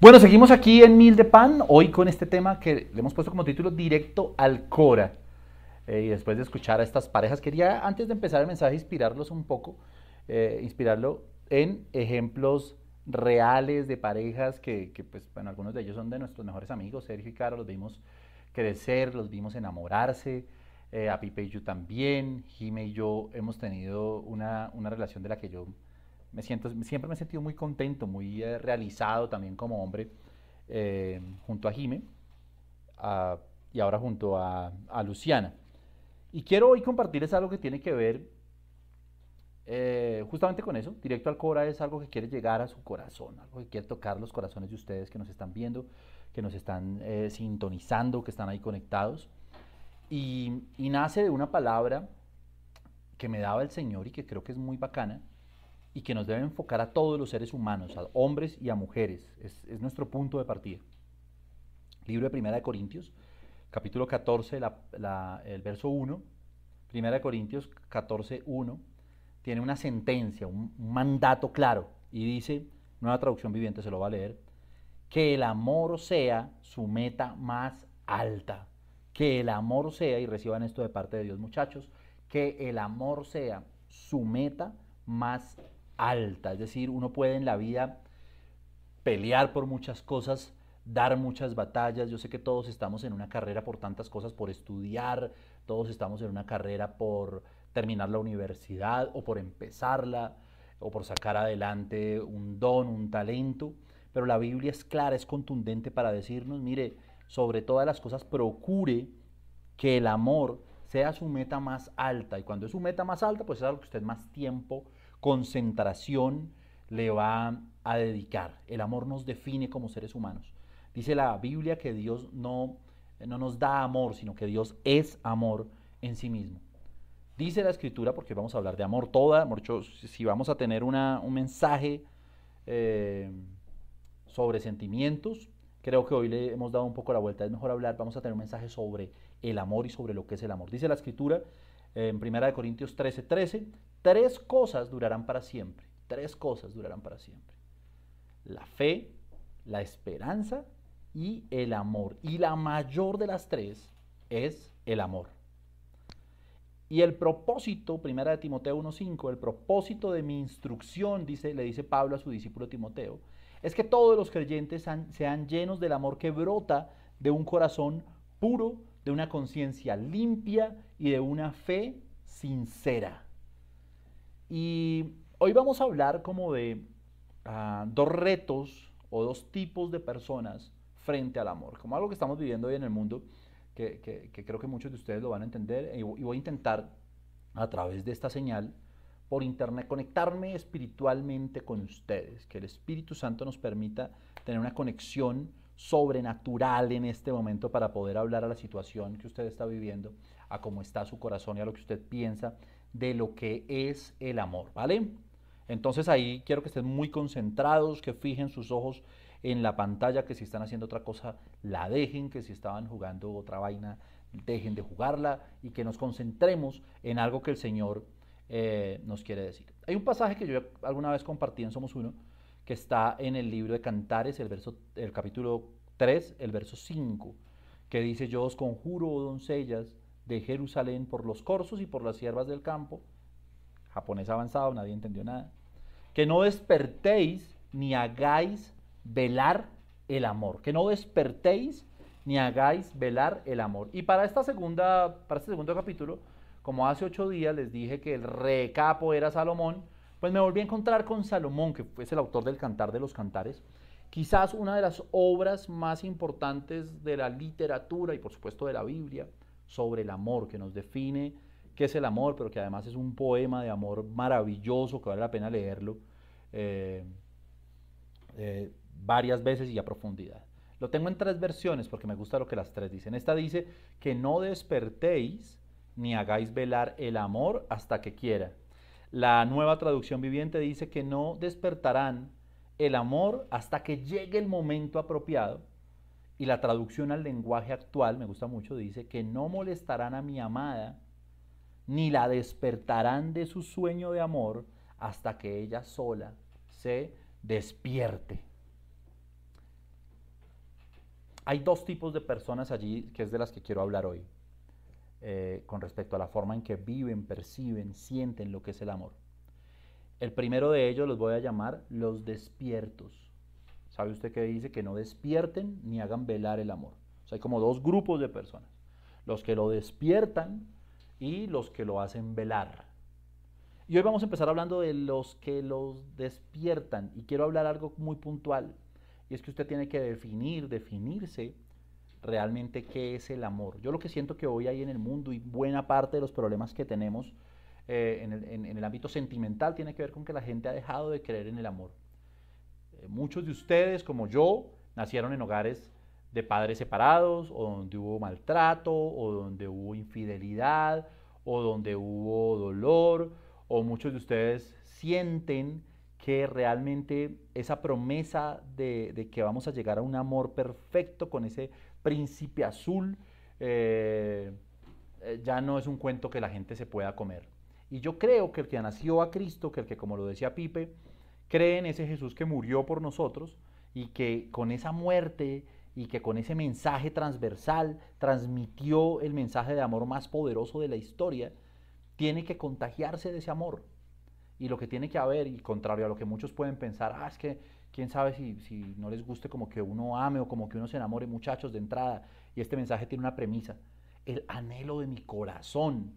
Bueno, seguimos aquí en Mil de Pan, hoy con este tema que le hemos puesto como título Directo al Cora. Eh, y después de escuchar a estas parejas, quería antes de empezar el mensaje inspirarlos un poco, eh, inspirarlo en ejemplos reales de parejas que, pues, bueno, algunos de ellos son de nuestros mejores amigos, Sergio y Caro, los vimos crecer, los vimos enamorarse, eh, a Pipe y yo también, Jime y yo hemos tenido una, una relación de la que yo me siento, siempre me he sentido muy contento, muy eh, realizado también como hombre, eh, junto a Jime y ahora junto a, Luciana. Y quiero hoy compartirles algo que tiene que ver eh, justamente con eso. Directo al Cora es algo que quiere llegar a su corazón, algo que quiere tocar los corazones de ustedes que nos están viendo, que nos están sintonizando, que están ahí conectados. Y, y nace de una palabra que me daba el Señor y que creo que es muy bacana, y que nos debe enfocar a todos los seres humanos, a hombres y a mujeres. Es, nuestro punto de partida. Libro de Primera de Corintios, capítulo 14, el verso 1. Primera de Corintios 14, 1. Tiene una sentencia, un, un mandato claro. Y dice, nueva traducción viviente se lo va a leer, que el amor sea su meta más alta. Que el amor sea, y reciban esto de parte de Dios muchachos, que el amor sea su meta más alta. Es decir, uno puede en la vida pelear por muchas cosas, dar muchas batallas. Yo sé que todos estamos en una carrera por tantas cosas, por estudiar, todos estamos en una carrera por terminar la universidad o por empezarla o por sacar adelante un don, un talento. Pero la Biblia es clara, es contundente para decirnos, mire, sobre todas las cosas procure que el amor sea su meta más alta. Y cuando es su meta más alta, pues es algo que usted más tiempo concentración le va a dedicar. El amor nos define como seres humanos. Dice la Biblia que Dios no, no nos da amor, sino que Dios es amor en sí mismo. Dice la escritura, porque vamos a hablar de amor toda, si vamos a tener una, un mensaje eh, sobre sentimientos, creo que hoy le hemos dado un poco la vuelta, es mejor hablar, vamos a tener un mensaje sobre el amor y sobre lo que es el amor. Dice la escritura en 1 Corintios 13, 13, tres cosas durarán para siempre. Tres cosas durarán para siempre. La fe, la esperanza y el amor. Y la mayor de las tres es el amor. Y el propósito, primera de Timoteo 1.5, el propósito de mi instrucción, dice, le dice Pablo a su discípulo Timoteo, es que todos los creyentes sean llenos del amor que brota de un corazón puro, de una conciencia limpia y de una fe sincera. Y hoy vamos a hablar como de ah, dos retos o dos tipos de personas frente al amor, como algo que estamos viviendo hoy en el mundo, que, creo que muchos de ustedes lo van a entender, y voy a intentar a través de esta señal por internet conectarme espiritualmente con ustedes, que el Espíritu Santo nos permita tener una conexión sobrenatural en este momento para poder hablar a la situación que usted está viviendo, a cómo está su corazón y a lo que usted piensa de lo que es el amor, ¿vale? Entonces ahí quiero que estén muy concentrados, que fijen sus ojos en la pantalla, que si están haciendo otra cosa, la dejen, que si estaban jugando otra vaina, dejen de jugarla y que nos concentremos en algo que el Señor eh, nos quiere decir. Hay un pasaje que yo alguna vez compartí en Somos Uno, que está en el libro de Cantares, el, verso, el capítulo 3, el verso 5, que dice, yo os conjuro, oh doncellas de Jerusalén, por los corzos y por las siervas del campo, japonés avanzado, nadie entendió nada, que no despertéis ni hagáis velar el amor, que no despertéis ni hagáis velar el amor. Y para esta segunda, para este segundo capítulo, como hace ocho días les dije que el recapo era Salomón, pues me volví a encontrar con Salomón, que es el autor del Cantar de los Cantares, quizás una de las obras más importantes de la literatura y por supuesto de la Biblia sobre el amor, que nos define qué es el amor, pero que además es un poema de amor maravilloso que vale la pena leerlo eh, eh, varias veces y a profundidad. Lo tengo en tres versiones porque me gusta lo que las tres dicen. Esta dice que no despertéis ni hagáis velar el amor hasta que quiera. La nueva traducción viviente dice que no despertarán el amor hasta que llegue el momento apropiado. Y la traducción al lenguaje actual, me gusta mucho, dice que no molestarán a mi amada, ni la despertarán de su sueño de amor hasta que ella sola se despierte. hay dos tipos de personas allí que es de las que quiero hablar hoy, eh, con respecto a la forma en que viven, perciben, sienten lo que es el amor. El primero de ellos los voy a llamar los despiertos. ¿Sabe usted que dice? Que no despierten ni hagan velar el amor. O hay como dos grupos de personas. Los que lo despiertan y los que lo hacen velar. Y hoy vamos a empezar hablando de los que los despiertan. Y quiero hablar algo muy puntual. Y es que usted tiene que definir, definirse realmente qué es el amor. Yo lo que siento que hoy hay en el mundo y buena parte de los problemas que tenemos eh, en, el, ámbito sentimental tiene que ver con que la gente ha dejado de creer en el amor. Eh, muchos de ustedes, como yo, nacieron en hogares de padres separados, o donde hubo maltrato, o donde hubo infidelidad, o donde hubo dolor, o muchos de ustedes sienten que realmente esa promesa de, que vamos a llegar a un amor perfecto con ese príncipe azul, eh, ya no es un cuento que la gente se pueda comer. Y yo creo que el que nació a Cristo, que el que, como lo decía Pipe, cree en ese Jesús que murió por nosotros y que con esa muerte y que con ese mensaje transversal transmitió el mensaje de amor más poderoso de la historia, tiene que contagiarse de ese amor. Y lo que tiene que haber, y contrario a lo que muchos pueden pensar, ah, es que quién sabe si, si no les guste como que uno ame o como que uno se enamore, muchachos, de entrada. Y este mensaje tiene una premisa, el anhelo de mi corazón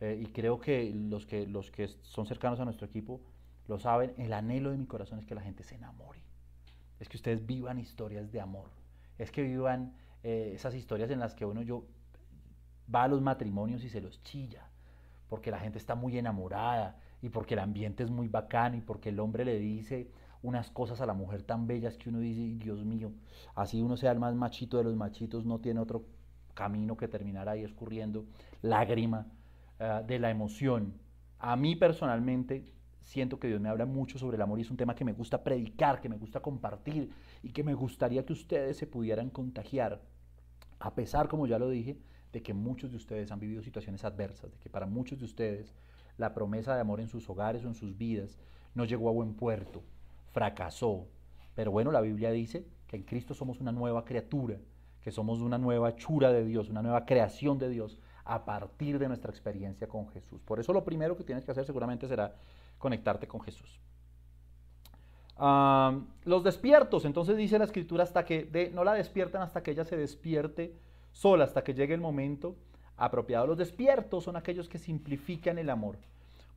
eh, y creo que los, que los que son cercanos a nuestro equipo lo saben, el anhelo de mi corazón es que la gente se enamore. Es que ustedes vivan historias de amor. Es que vivan eh, esas historias en las que uno yo va a los matrimonios y se los chilla, porque la gente está muy enamorada y porque el ambiente es muy bacano y porque el hombre le dice unas cosas a la mujer tan bellas que uno dice, Dios mío, así uno sea el más machito de los machitos, no tiene otro camino que terminar ahí escurriendo lágrima eh, de la emoción. A mí personalmente siento que Dios me habla mucho sobre el amor y es un tema que me gusta predicar, que me gusta compartir y que me gustaría que ustedes se pudieran contagiar. A pesar, como ya lo dije, de que muchos de ustedes han vivido situaciones adversas, de que para muchos de ustedes la promesa de amor en sus hogares o en sus vidas no llegó a buen puerto, fracasó. Pero bueno, la Biblia dice que en Cristo somos una nueva criatura, que somos una nueva chura de Dios, una nueva creación de Dios, a partir de nuestra experiencia con Jesús. Por eso lo primero que tienes que hacer seguramente será conectarte con Jesús. los despiertos, entonces dice la escritura, hasta que no la despiertan hasta que ella se despierte sola, hasta que llegue el momento apropiado. Los despiertos son aquellos que simplifican el amor.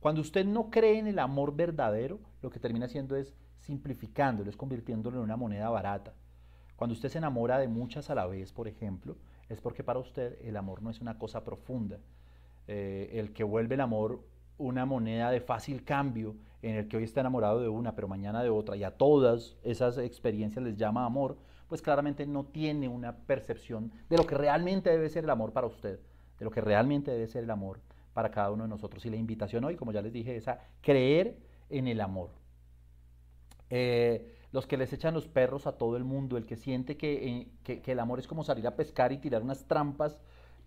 Cuando usted no cree en el amor verdadero, lo que termina haciendo es simplificándolo, es convirtiéndolo en una moneda barata. Cuando usted se enamora de muchas a la vez, por ejemplo, es porque para usted el amor no es una cosa profunda. Eh, el que vuelve el amor una moneda de fácil cambio en el que hoy está enamorado de una, pero mañana de otra, y a todas esas experiencias les llama amor, pues claramente no tiene una percepción de lo que realmente debe ser el amor para usted, de lo que realmente debe ser el amor para cada uno de nosotros. Y la invitación hoy, como ya les dije, es a creer en el amor. Eh, los que les echan los perros a todo el mundo, el que siente eh, que, el amor es como salir a pescar y tirar unas trampas.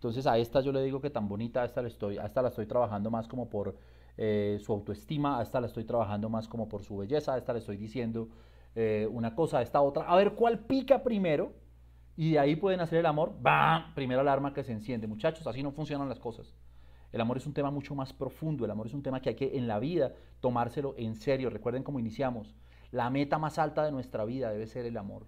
Entonces a esta yo le digo que tan bonita, a esta, la estoy, esta la estoy trabajando más como por eh, su autoestima, a esta la estoy trabajando más como por su belleza, a esta le estoy diciendo eh, una cosa, a esta otra, a ver cuál pica primero y de ahí pueden hacer el amor, ¡bam! Primera alarma que se enciende. Muchachos, así no funcionan las cosas. El amor es un tema mucho más profundo, el amor es un tema que hay que en la vida tomárselo en serio. Recuerden cómo iniciamos. La meta más alta de nuestra vida debe ser el amor.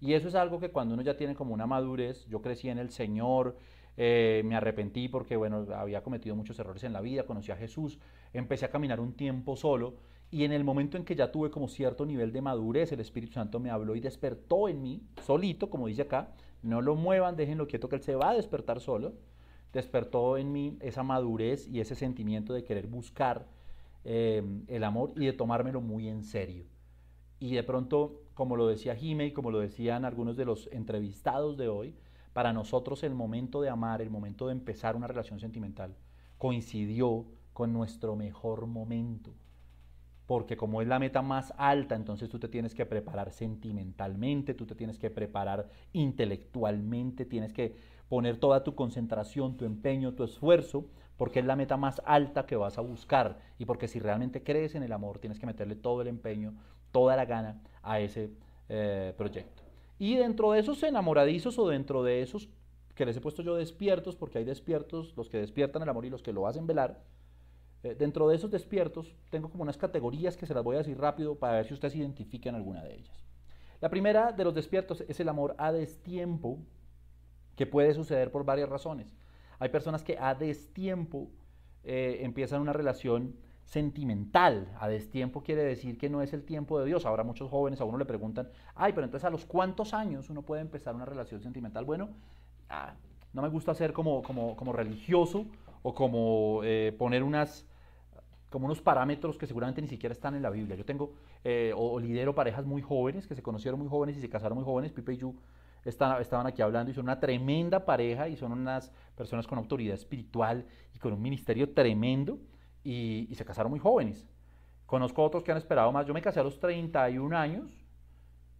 Y eso es algo que cuando uno ya tiene como una madurez, yo crecí en el Señor, eh, me arrepentí porque, bueno, había cometido muchos errores en la vida, conocí a Jesús, empecé a caminar un tiempo solo y en el momento en que ya tuve como cierto nivel de madurez, el Espíritu Santo me habló y despertó en mí, solito, como dice acá, no lo muevan, déjenlo quieto que Él se va a despertar solo, despertó en mí esa madurez y ese sentimiento de querer buscar eh, el amor y de tomármelo muy en serio. Y de pronto, como lo decía Jime y como lo decían algunos de los entrevistados de hoy, para nosotros el momento de amar, el momento de empezar una relación sentimental, coincidió con nuestro mejor momento. Porque como es la meta más alta, entonces tú te tienes que preparar sentimentalmente, tú te tienes que preparar intelectualmente, tienes que poner toda tu concentración, tu empeño, tu esfuerzo, porque es la meta más alta que vas a buscar. Y porque si realmente crees en el amor, tienes que meterle todo el empeño, toda la gana a ese eh, proyecto. Y dentro de esos enamoradizos o dentro de esos que les he puesto yo despiertos, porque hay despiertos, los que despiertan el amor y los que lo hacen velar, eh, dentro de esos despiertos tengo como unas categorías que se las voy a decir rápido para ver si ustedes identifican alguna de ellas. La primera de los despiertos es el amor a destiempo, que puede suceder por varias razones. Hay personas que a destiempo eh, empiezan una relación sentimental. A destiempo quiere decir que no es el tiempo de Dios. Ahora muchos jóvenes a uno le preguntan, ay, pero entonces a los cuántos años uno puede empezar una relación sentimental. Bueno, ah, no me gusta ser como, como, como religioso o como eh, poner unas como unos parámetros que seguramente ni siquiera están en la Biblia. Yo tengo eh, o, lidero parejas muy jóvenes que se conocieron muy jóvenes y se casaron muy jóvenes. Pipe y Yu estaban aquí hablando y son una tremenda pareja y son unas personas con autoridad espiritual y con un ministerio tremendo y, se casaron muy jóvenes. Conozco otros que han esperado más. Yo me casé a los 31 años.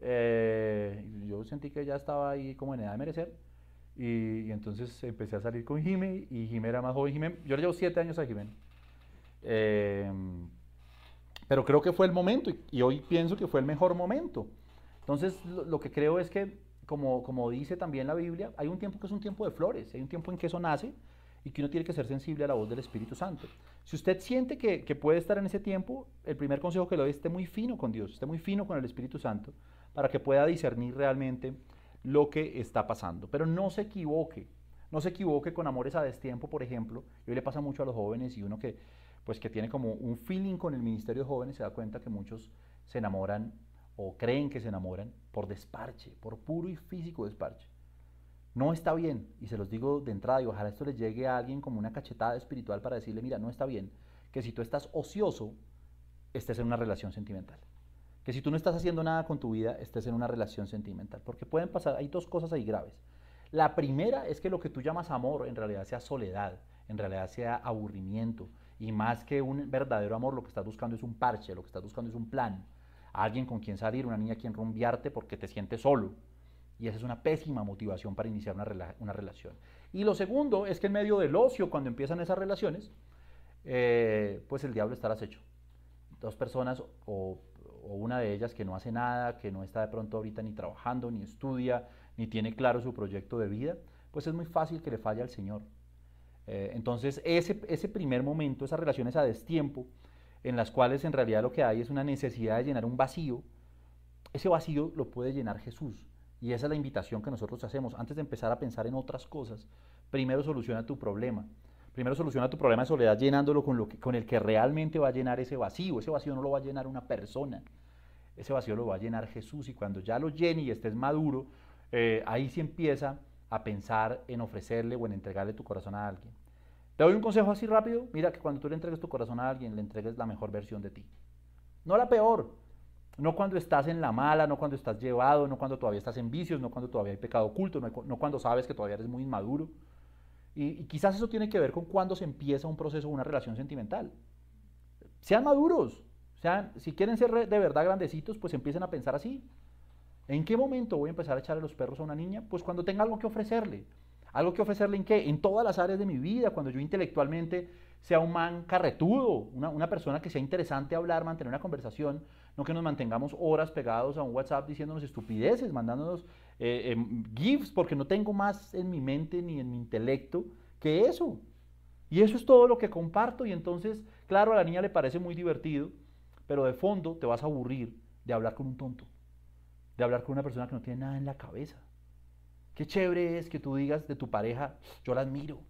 Eh, yo sentí que ya estaba ahí como en edad de merecer. Y, entonces empecé a salir con Jimé y Jimé era más joven. yo le llevo 7 años a Jimé. Em, pero creo que fue el momento y, hoy pienso que fue el mejor momento. Entonces, lo, que creo es que, como, como dice también la Biblia, hay un tiempo que es un tiempo de flores, hay un tiempo en que eso nace y que uno tiene que ser sensible a la voz del Espíritu Santo. Si usted siente que, puede estar en ese tiempo, el primer consejo que le doy es esté muy fino con Dios, esté muy fino con el Espíritu Santo, para que pueda discernir realmente lo que está pasando. Pero no se equivoque, no se equivoque con amores a destiempo, por ejemplo. Y hoy le pasa mucho a los jóvenes y uno que pues que tiene como un feeling con el Ministerio de Jóvenes, se da cuenta que muchos se enamoran o creen que se enamoran por desparche, por puro y físico desparche. No está bien, y se los digo de entrada, y ojalá esto les llegue a alguien como una cachetada espiritual para decirle, mira, no está bien que si tú estás ocioso, estés en una relación sentimental. Que si tú no estás haciendo nada con tu vida, estés en una relación sentimental. Porque pueden pasar, hay dos cosas ahí graves. La primera es que lo que tú llamas amor en realidad sea soledad, en realidad sea aburrimiento, y más que un verdadero amor, lo que estás buscando es un parche, lo que estás buscando es un plan. Alguien con quien salir, una niña quien rumbiarte porque te sientes solo. Y esa es una pésima motivación para iniciar una, una relación. Y lo segundo es que en medio del ocio, cuando empiezan esas relaciones, eh, pues el diablo estará hecho. Dos personas o, o una de ellas que no hace nada, que no está de pronto ahorita ni trabajando, ni estudia, ni tiene claro su proyecto de vida, pues es muy fácil que le falle al Señor. Eh, entonces, ese, ese primer momento, esas relaciones a destiempo, en las cuales en realidad lo que hay es una necesidad de llenar un vacío, ese vacío lo puede llenar Jesús. Y esa es la invitación que nosotros hacemos. Antes de empezar a pensar en otras cosas, primero soluciona tu problema. Primero soluciona tu problema de soledad llenándolo con, lo que, con el que realmente va a llenar ese vacío. Ese vacío no lo va a llenar una persona. Ese vacío lo va a llenar Jesús. Y cuando ya lo llene y estés maduro, eh, ahí sí empieza a pensar en ofrecerle o en entregarle tu corazón a alguien. Te doy un consejo así rápido. Mira que cuando tú le entregues tu corazón a alguien, le entregues la mejor versión de ti. No la peor. No cuando estás en la mala, no cuando estás llevado, no cuando todavía estás en vicios, no cuando todavía hay pecado oculto, no, cuando sabes que todavía eres muy inmaduro. Y, y, quizás eso tiene que ver con cuando se empieza un proceso, una relación sentimental. Sean maduros. Sean, si quieren ser de verdad grandecitos, pues empiecen a pensar así. ¿En qué momento voy a empezar a echarle los perros a una niña? Pues cuando tenga algo que ofrecerle. ¿Algo que ofrecerle en qué? En todas las áreas de mi vida, cuando yo intelectualmente sea un man carretudo, una, persona que sea interesante hablar, mantener una conversación, no que nos mantengamos horas pegados a un WhatsApp diciéndonos estupideces, mandándonos eh, em, GIFs, porque no tengo más en mi mente ni en mi intelecto que eso. Y eso es todo lo que comparto y entonces, claro, a la niña le parece muy divertido, pero de fondo te vas a aburrir de hablar con un tonto de hablar con una persona que no tiene nada en la cabeza. Qué chévere es que tú digas de tu pareja, yo la admiro.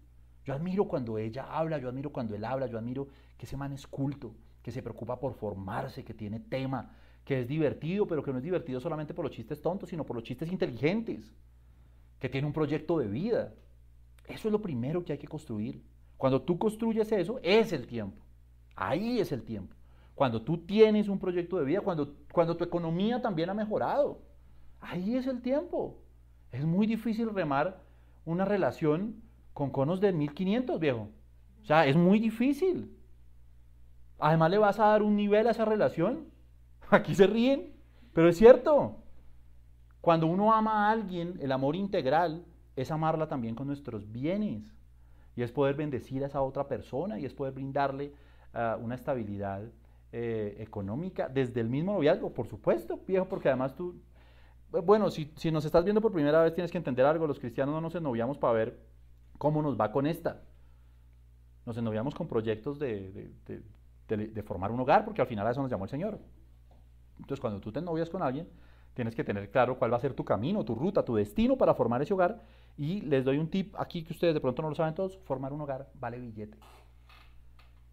Yo admiro cuando ella habla, yo admiro cuando él habla, yo admiro que ese man es culto, que se preocupa por formarse, que tiene tema, que es divertido, pero que no es divertido solamente por los chistes tontos, sino por los chistes inteligentes, que tiene un proyecto de vida. Eso es lo primero que hay que construir. Cuando tú construyes eso, es el tiempo. Ahí es el tiempo cuando tú tienes un proyecto de vida, cuando, cuando tu economía también ha mejorado. Ahí es el tiempo. Es muy difícil remar una relación con conos de 1500, viejo. O sea, es muy difícil. Además le vas a dar un nivel a esa relación. Aquí se ríen, pero es cierto. Cuando uno ama a alguien, el amor integral es amarla también con nuestros bienes. Y es poder bendecir a esa otra persona y es poder brindarle ah, una estabilidad eh, económica desde el mismo noviazgo, por supuesto, viejo, porque además tú, bueno, si, nos estás viendo por primera vez tienes que entender algo, los cristianos no nos ennoviamos para ver cómo nos va con esta. Nos ennoviamos con proyectos de, formar un hogar, porque al final a eso nos llamó el Señor. Entonces, cuando tú te ennovias con alguien, tienes que tener claro cuál va a ser tu camino, tu ruta, tu destino para formar ese hogar. Y les doy un tip aquí que ustedes de pronto no lo saben todos, formar un hogar vale billete.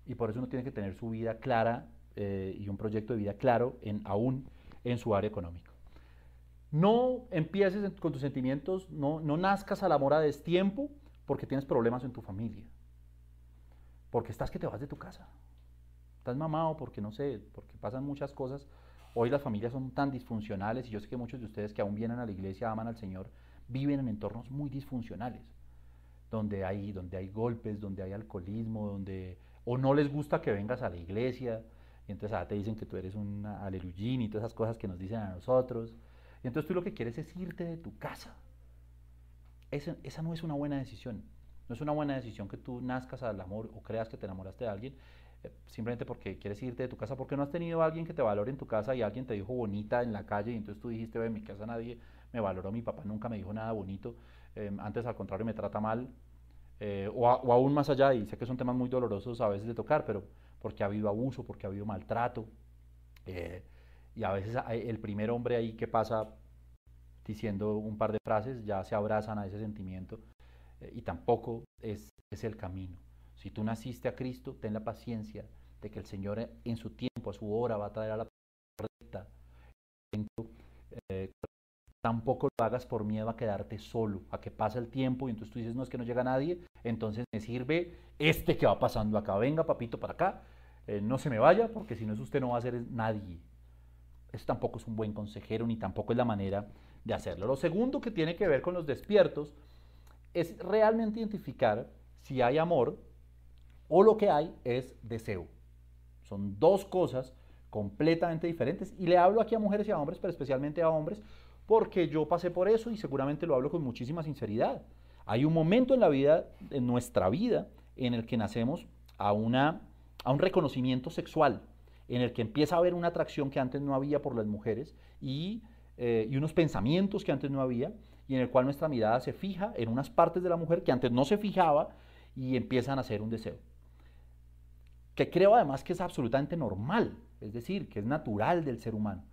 Y por eso uno tiene que tener su vida clara eh, y un proyecto de vida claro en, aún en su área económica. No empieces con tus sentimientos, no, no nazcas al amor a destiempo porque tienes problemas en tu familia. Porque estás que te vas de tu casa. Estás mamado porque no sé, porque pasan muchas cosas. Hoy las familias son tan disfuncionales y yo sé que muchos de ustedes que aún vienen a la iglesia, aman al Señor, viven en entornos muy disfuncionales, donde hay, donde hay golpes, donde hay alcoholismo, donde o no les gusta que vengas a la iglesia, y entonces ah, te dicen que tú eres un aleluyín y todas esas cosas que nos dicen a nosotros. Y entonces tú lo que quieres es irte de tu casa. Esa, esa no es una buena decisión. No es una buena decisión que tú nazcas al amor o creas que te enamoraste de alguien simplemente porque quieres irte de tu casa, porque no has tenido a alguien que te valore en tu casa y alguien te dijo bonita en la calle y entonces tú dijiste, en mi casa nadie me valoró, mi papá nunca me dijo nada bonito, em, antes al contrario me trata mal, eh, o, aún más allá, y sé que son temas muy dolorosos a veces de tocar, pero porque ha habido abuso, porque ha habido maltrato, eh, y a veces el primer hombre ahí que pasa diciendo un par de frases ya se abrazan a ese sentimiento y tampoco es, es el camino. Si tú naciste a Cristo, ten la paciencia de que el Señor en su tiempo, a su hora, va a traer a la correcta. Eh, tampoco lo hagas por miedo a quedarte solo, a que pase el tiempo y entonces tú dices, no es que no llega nadie, entonces me sirve este que va pasando acá, venga papito para acá, eh, no se me vaya, porque si no es usted no va a ser nadie. Eso tampoco es un buen consejero, ni tampoco es la manera de hacerlo. Lo segundo que tiene que ver con los despiertos es realmente identificar si hay amor o lo que hay es deseo. Son dos cosas completamente diferentes y le hablo aquí a mujeres y a hombres, pero especialmente a hombres, porque yo pasé por eso y seguramente lo hablo con muchísima sinceridad. Hay un momento en la vida, en nuestra vida, en el que nacemos a, una, a un reconocimiento sexual, en el que empieza a haber una atracción que antes no había por las mujeres y, eh, y unos pensamientos que antes no había, y en el cual nuestra mirada se fija en unas partes de la mujer que antes no se fijaba y empiezan a hacer un deseo que creo además que es absolutamente normal, es decir, que es natural del ser humano.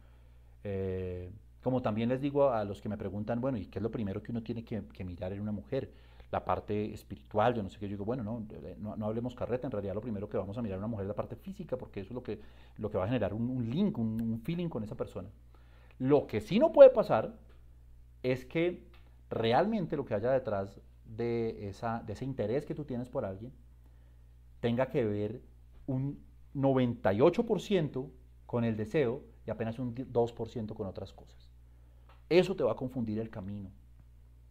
Eh, como también les digo a los que me preguntan, bueno, ¿y qué es lo primero que uno tiene que, mirar en una mujer? La parte espiritual, yo no sé qué, yo digo, bueno, no, no, hablemos carreta, en realidad lo primero que vamos a mirar en una mujer es la parte física, porque eso es lo que, lo que va a generar un, link, un, un feeling con esa persona. Lo que sí no puede pasar es que realmente lo que haya detrás de, esa, de ese interés que tú tienes por alguien tenga que ver un 98% con el deseo y apenas un 2% con otras cosas. Eso te va a confundir el camino.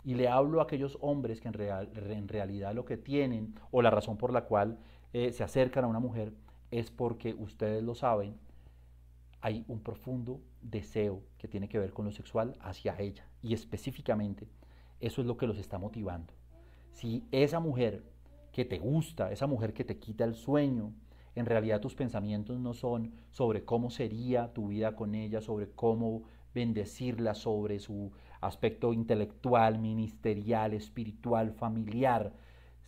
Y le hablo a aquellos hombres que en, real, en realidad lo que tienen o la razón por la cual eh, se acercan a una mujer es porque ustedes lo saben, hay un profundo deseo que tiene que ver con lo sexual hacia ella. Y específicamente, eso es lo que los está motivando. Si esa mujer que te gusta, esa mujer que te quita el sueño, en realidad tus pensamientos no son sobre cómo sería tu vida con ella, sobre cómo bendecirla, sobre su aspecto intelectual, ministerial, espiritual, familiar,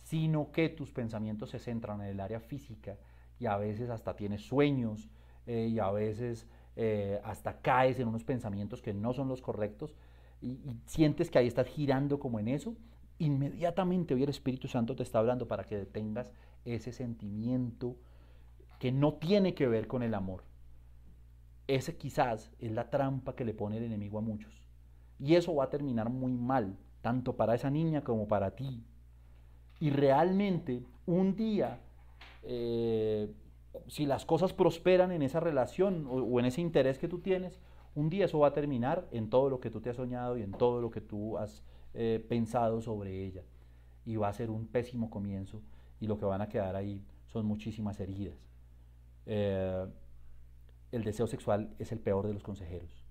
sino que tus pensamientos se centran en el área física y a veces hasta tienes sueños eh, y a veces eh, hasta caes en unos pensamientos que no son los correctos y, y sientes que ahí estás girando como en eso, inmediatamente hoy el Espíritu Santo te está hablando para que detengas ese sentimiento que no tiene que ver con el amor. Ese quizás es la trampa que le pone el enemigo a muchos. Y eso va a terminar muy mal, tanto para esa niña como para ti. Y realmente un día, eh, si las cosas prosperan en esa relación o, en ese interés que tú tienes, un día eso va a terminar en todo lo que tú te has soñado y en todo lo que tú has eh, pensado sobre ella. Y va a ser un pésimo comienzo y lo que van a quedar ahí son muchísimas heridas. Eh, el deseo sexual es el peor de los consejeros.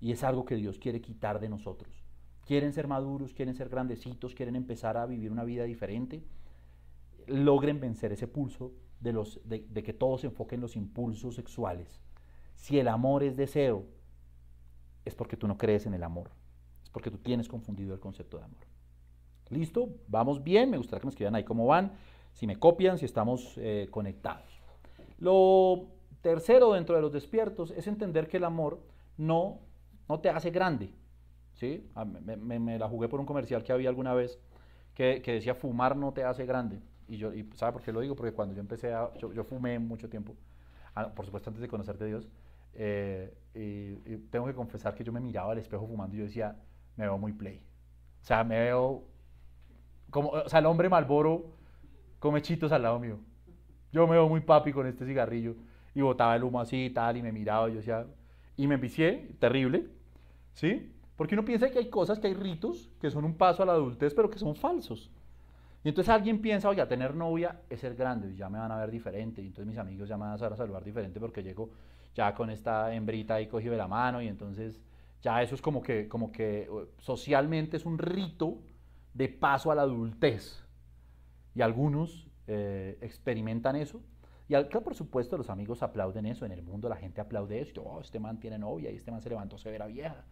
Y es algo que Dios quiere quitar de nosotros. Quieren ser maduros, quieren ser grandecitos, quieren empezar a vivir una vida diferente. Logren vencer ese pulso de, que todos se enfoquen en los impulsos sexuales. Si el amor es deseo, es porque tú no crees en el amor. Es porque tú tienes confundido el concepto de amor. ¿Listo? ¿Vamos bien? Me gustaría que me escriban ahí cómo van, si me copian, si estamos eh, conectados. Lo tercero dentro de los despiertos es entender que el amor no, no te hace grande. ¿sí? Ah, me, la jugué por un comercial que había alguna vez que, decía fumar no te hace grande. Y yo, y ¿sabe por qué lo digo? Porque cuando yo empecé a, yo, fumé mucho tiempo, ah, por supuesto antes de conocerte Dios, eh, y, tengo que confesar que yo me miraba al espejo fumando y yo decía, me veo muy play. O sea, me veo como, o sea, el hombre Malboro come chitos al lado mío. Yo me veo muy papi con este cigarrillo y botaba el humo así y tal y me miraba y yo decía, y me envicié, terrible, ¿sí? Porque uno piensa que hay cosas, que hay ritos que son un paso a la adultez, pero que son falsos. Y entonces alguien piensa, oye, tener novia es ser grande, y ya me van a ver diferente, y entonces mis amigos ya me van a saludar diferente porque llego ya con esta hembrita ahí cogido de la mano, y entonces ya eso es como que, como que socialmente es un rito de paso a la adultez. Y algunos eh, experimentan eso. Y al, por supuesto, los amigos aplauden eso. En el mundo la gente aplaude eso. Oh, este man tiene novia y este man se levantó severa vieja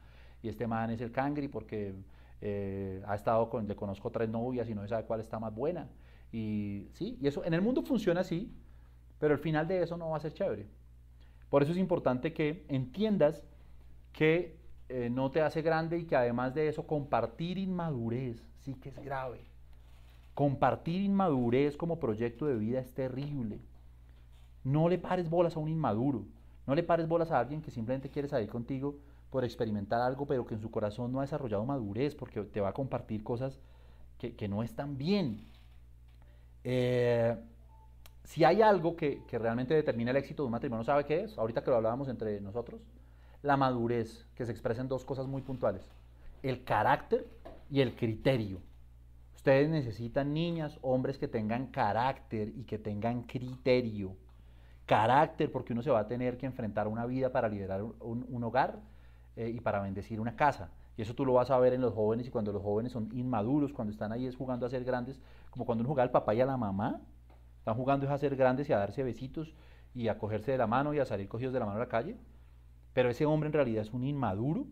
y este man es el cangri porque eh, ha estado con, le conozco tres novias y no sabe cuál está más buena. Y sí, y eso en el mundo funciona así, pero el final de eso no va a ser chévere. Por eso es importante que entiendas que eh, no te hace grande y que además de eso compartir inmadurez sí que es grave. Compartir inmadurez como proyecto de vida es terrible. No le pares bolas a un inmaduro. No le pares bolas a alguien que simplemente quiere salir contigo por experimentar algo, pero que en su corazón no ha desarrollado madurez, porque te va a compartir cosas que, no están bien. Eh, si hay algo que, que, realmente determina el éxito de un matrimonio, ¿sabe qué es? Ahorita que lo hablábamos entre nosotros, la madurez, que se expresa en dos cosas muy puntuales, el carácter y el criterio. Ustedes necesitan niñas, hombres que tengan carácter y que tengan criterio. Carácter porque uno se va a tener que enfrentar una vida para liderar un hogar eh, y para bendecir una casa. Y eso tú lo vas a ver en los jóvenes y cuando los jóvenes son inmaduros, cuando están ahí es jugando a ser grandes, como cuando uno juega al papá y a la mamá, están jugando es a ser grandes y a darse besitos y a cogerse de la mano y a salir cogidos de la mano a la calle. Pero ese hombre en realidad es un inmaduro,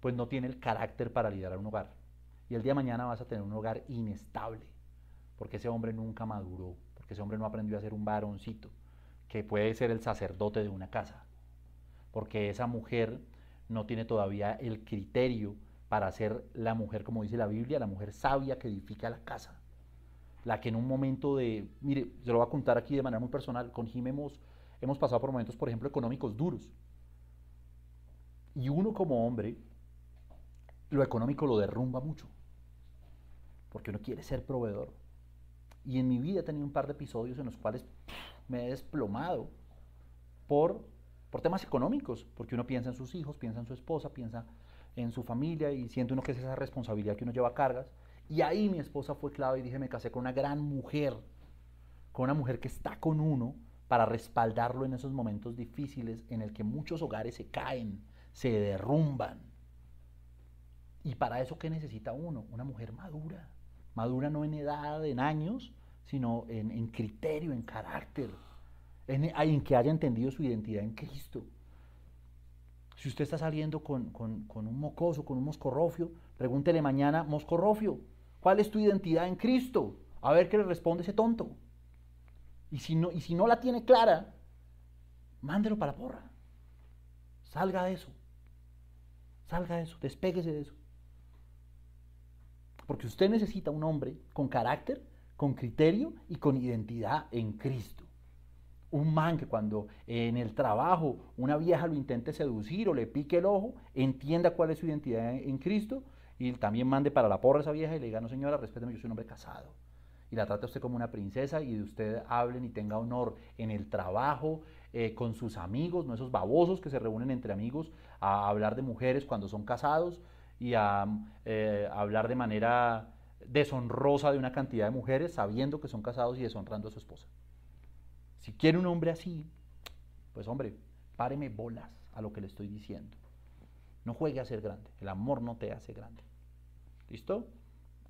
pues no tiene el carácter para liderar un hogar. Y el día de mañana vas a tener un hogar inestable, porque ese hombre nunca maduró, porque ese hombre no aprendió a ser un varoncito, que puede ser el sacerdote de una casa, porque esa mujer no tiene todavía el criterio para ser la mujer, como dice la Biblia, la mujer sabia que edifica la casa. La que en un momento de, mire, se lo voy a contar aquí de manera muy personal, con Jim hemos, hemos pasado por momentos, por ejemplo, económicos duros. Y uno como hombre, lo económico lo derrumba mucho, porque uno quiere ser proveedor. Y en mi vida he tenido un par de episodios en los cuales me he desplomado por por temas económicos, porque uno piensa en sus hijos, piensa en su esposa, piensa en su familia y siente uno que es esa responsabilidad que uno lleva a cargas. Y ahí mi esposa fue clave y dije, me casé con una gran mujer, con una mujer que está con uno para respaldarlo en esos momentos difíciles en el que muchos hogares se caen, se derrumban. Y para eso, ¿qué necesita uno? Una mujer madura. Madura no en edad, en años, sino en, en criterio, en carácter en, que haya entendido su identidad en Cristo. Si usted está saliendo con, un mocoso, con un moscorrofio, pregúntele mañana, moscorrofio, ¿cuál es tu identidad en Cristo? A ver qué le responde ese tonto. Y si no, y si no la tiene clara, mándelo para la porra. Salga de eso. Salga de eso, despéguese de eso. Porque usted necesita un hombre con carácter, con criterio y con identidad en Cristo un man que cuando en el trabajo una vieja lo intente seducir o le pique el ojo, entienda cuál es su identidad en Cristo y también mande para la porra a esa vieja y le diga, no señora, respéteme, yo soy un hombre casado. Y la trate usted como una princesa y de usted hablen y tenga honor en el trabajo, eh, con sus amigos, no esos babosos que se reúnen entre amigos a hablar de mujeres cuando son casados y a eh, hablar de manera deshonrosa de una cantidad de mujeres sabiendo que son casados y deshonrando a su esposa. Si quiere un hombre así, pues hombre, páreme bolas a lo que le estoy diciendo. No juegue a ser grande. El amor no te hace grande. ¿Listo?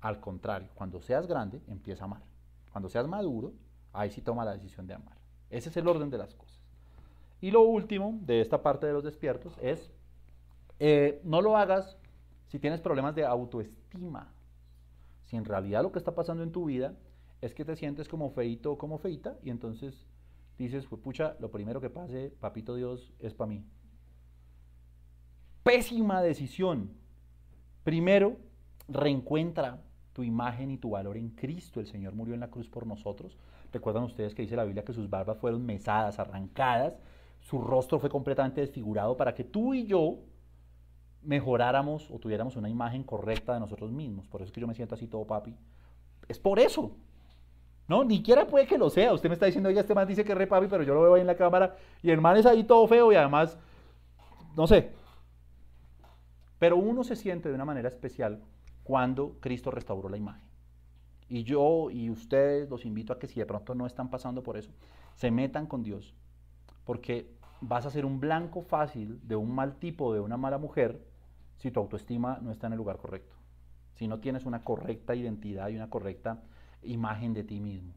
Al contrario, cuando seas grande, empieza a amar. Cuando seas maduro, ahí sí toma la decisión de amar. Ese es el orden de las cosas. Y lo último de esta parte de los despiertos es Eh, no lo hagas si tienes problemas de autoestima. Si en realidad lo que está pasando en tu vida es que te sientes como feito o como feita y entonces dices, pucha, lo primero que pase, papito Dios, es para mí. Pésima decisión. Primero, reencuentra tu imagen y tu valor en Cristo. El Señor murió en la cruz por nosotros. Recuerdan ustedes que dice la Biblia que sus barbas fueron mesadas, arrancadas, su rostro fue completamente desfigurado para que tú y yo mejoráramos o tuviéramos una imagen correcta de nosotros mismos. Por eso es que yo me siento así todo papi. Es por eso. No, ni siquiera puede que lo sea. Usted me está diciendo, oiga, este man dice que es re papi, pero yo lo veo ahí en la cámara y el man es ahí todo feo y además, no sé. Pero uno se siente de una manera especial cuando Cristo restauró la imagen. Y yo y ustedes los invito a que si de pronto no están pasando por eso, se metan con Dios. Porque vas a ser un blanco fácil de un mal tipo, de una mala mujer, si tu autoestima no está en el lugar correcto, si no tienes una correcta identidad y una correcta imagen de ti mismo.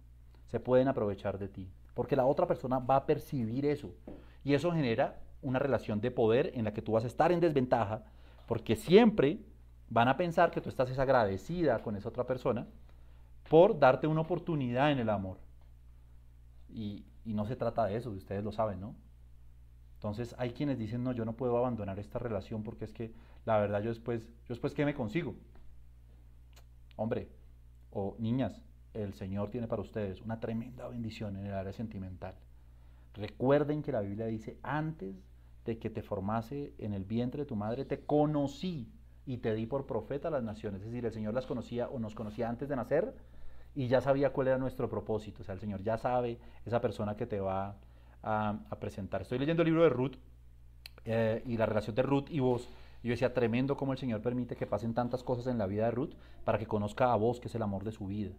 Se pueden aprovechar de ti, porque la otra persona va a percibir eso y eso genera una relación de poder en la que tú vas a estar en desventaja, porque siempre van a pensar que tú estás desagradecida con esa otra persona por darte una oportunidad en el amor. Y, y no se trata de eso, ustedes lo saben, ¿no? Entonces hay quienes dicen, no, yo no puedo abandonar esta relación porque es que la verdad yo después, yo después ¿qué me consigo? Hombre, o niñas, el Señor tiene para ustedes una tremenda bendición en el área sentimental. Recuerden que la Biblia dice, antes de que te formase en el vientre de tu madre, te conocí y te di por profeta a las naciones. Es decir, el Señor las conocía o nos conocía antes de nacer y ya sabía cuál era nuestro propósito. O sea, el Señor ya sabe esa persona que te va a, presentar. Estoy leyendo el libro de Ruth eh, y la relación de Ruth y vos. Yo decía, tremendo cómo el Señor permite que pasen tantas cosas en la vida de Ruth para que conozca a vos, que es el amor de su vida.